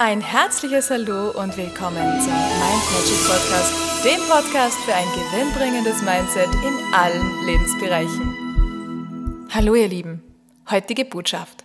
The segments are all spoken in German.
Ein herzliches Hallo und willkommen zum Mind Magic Podcast, dem Podcast für ein gewinnbringendes Mindset in allen Lebensbereichen. Hallo ihr Lieben, heutige Botschaft.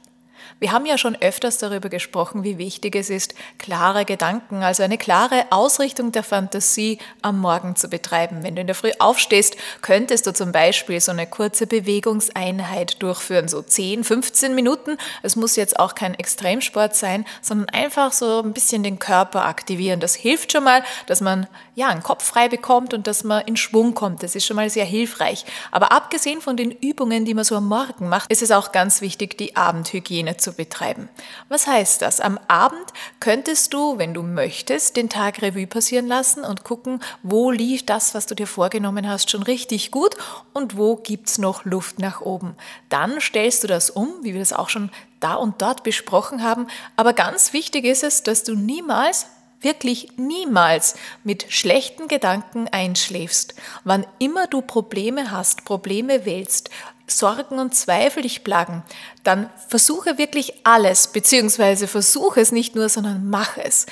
Wir haben ja schon öfters darüber gesprochen, wie wichtig es ist, klare Gedanken, also eine klare Ausrichtung der Fantasie am Morgen zu betreiben. Wenn du in der Früh aufstehst, könntest du zum Beispiel so eine kurze Bewegungseinheit durchführen, so 10, 15 Minuten. Es muss jetzt auch kein Extremsport sein, sondern einfach so ein bisschen den Körper aktivieren. Das hilft schon mal, dass man ja einen Kopf frei bekommt und dass man in Schwung kommt. Das ist schon mal sehr hilfreich. Aber abgesehen von den Übungen, die man so am Morgen macht, ist es auch ganz wichtig, die Abendhygiene zu betreiben. Was heißt das? Am Abend könntest du, wenn du möchtest, den Tag Revue passieren lassen und gucken, wo lief das, was du dir vorgenommen hast, schon richtig gut und wo gibt es noch Luft nach oben. Dann stellst du das um, wie wir das auch schon da und dort besprochen haben. Aber ganz wichtig ist es, dass du niemals wirklich niemals mit schlechten Gedanken einschläfst. Wann immer du Probleme hast, Probleme wählst, Sorgen und Zweifel dich plagen, dann versuche wirklich alles, beziehungsweise versuche es nicht nur, sondern mach es.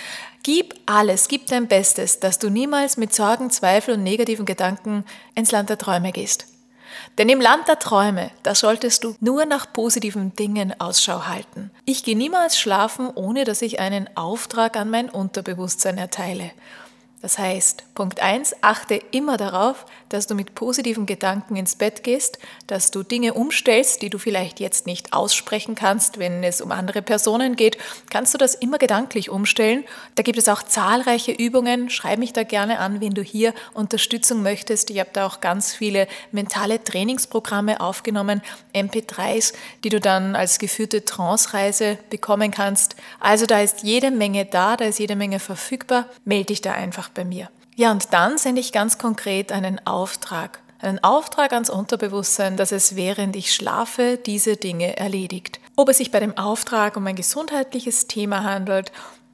Gib alles, gib dein Bestes, dass du niemals mit Sorgen, Zweifel und negativen Gedanken ins Land der Träume gehst. Denn im Land der Träume, da solltest du nur nach positiven Dingen Ausschau halten. Ich gehe niemals schlafen, ohne dass ich einen Auftrag an mein Unterbewusstsein erteile. Das heißt, Punkt 1, achte immer darauf, dass du mit positiven Gedanken ins Bett gehst, dass du Dinge umstellst, die du vielleicht jetzt nicht aussprechen kannst, wenn es um andere Personen geht, kannst du das immer gedanklich umstellen. Da gibt es auch zahlreiche Übungen, schreib mich da gerne an, wenn du hier Unterstützung möchtest. Ich habe da auch ganz viele mentale Trainingsprogramme aufgenommen, MP3s, die du dann als geführte Trance-Reise bekommen kannst. Also da ist jede Menge da, da ist jede Menge verfügbar. Melde dich da einfach bei mir. Ja, und dann sende ich ganz konkret einen Auftrag. Einen Auftrag ans Unterbewusstsein, dass es während ich schlafe diese Dinge erledigt. Ob es sich bei dem Auftrag um ein gesundheitliches Thema handelt,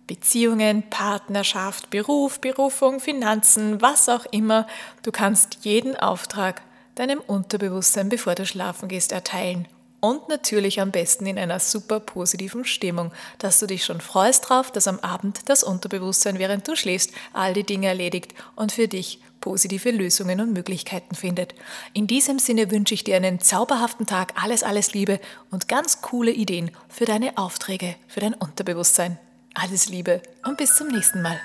Beziehungen, Partnerschaft, Beruf, Berufung, Finanzen, was auch immer, du kannst jeden Auftrag deinem Unterbewusstsein, bevor du schlafen gehst, erteilen und natürlich am besten in einer super positiven Stimmung, dass du dich schon freust drauf, dass am Abend das Unterbewusstsein, während du schläfst, all die Dinge erledigt und für dich positive Lösungen und Möglichkeiten findet. In diesem Sinne wünsche ich dir einen zauberhaften Tag, alles, alles Liebe und ganz coole Ideen für deine Aufträge, für dein Unterbewusstsein. Alles Liebe und bis zum nächsten Mal.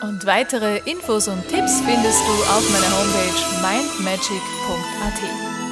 Und weitere Infos und Tipps findest du auf meiner Homepage mindmagic.at.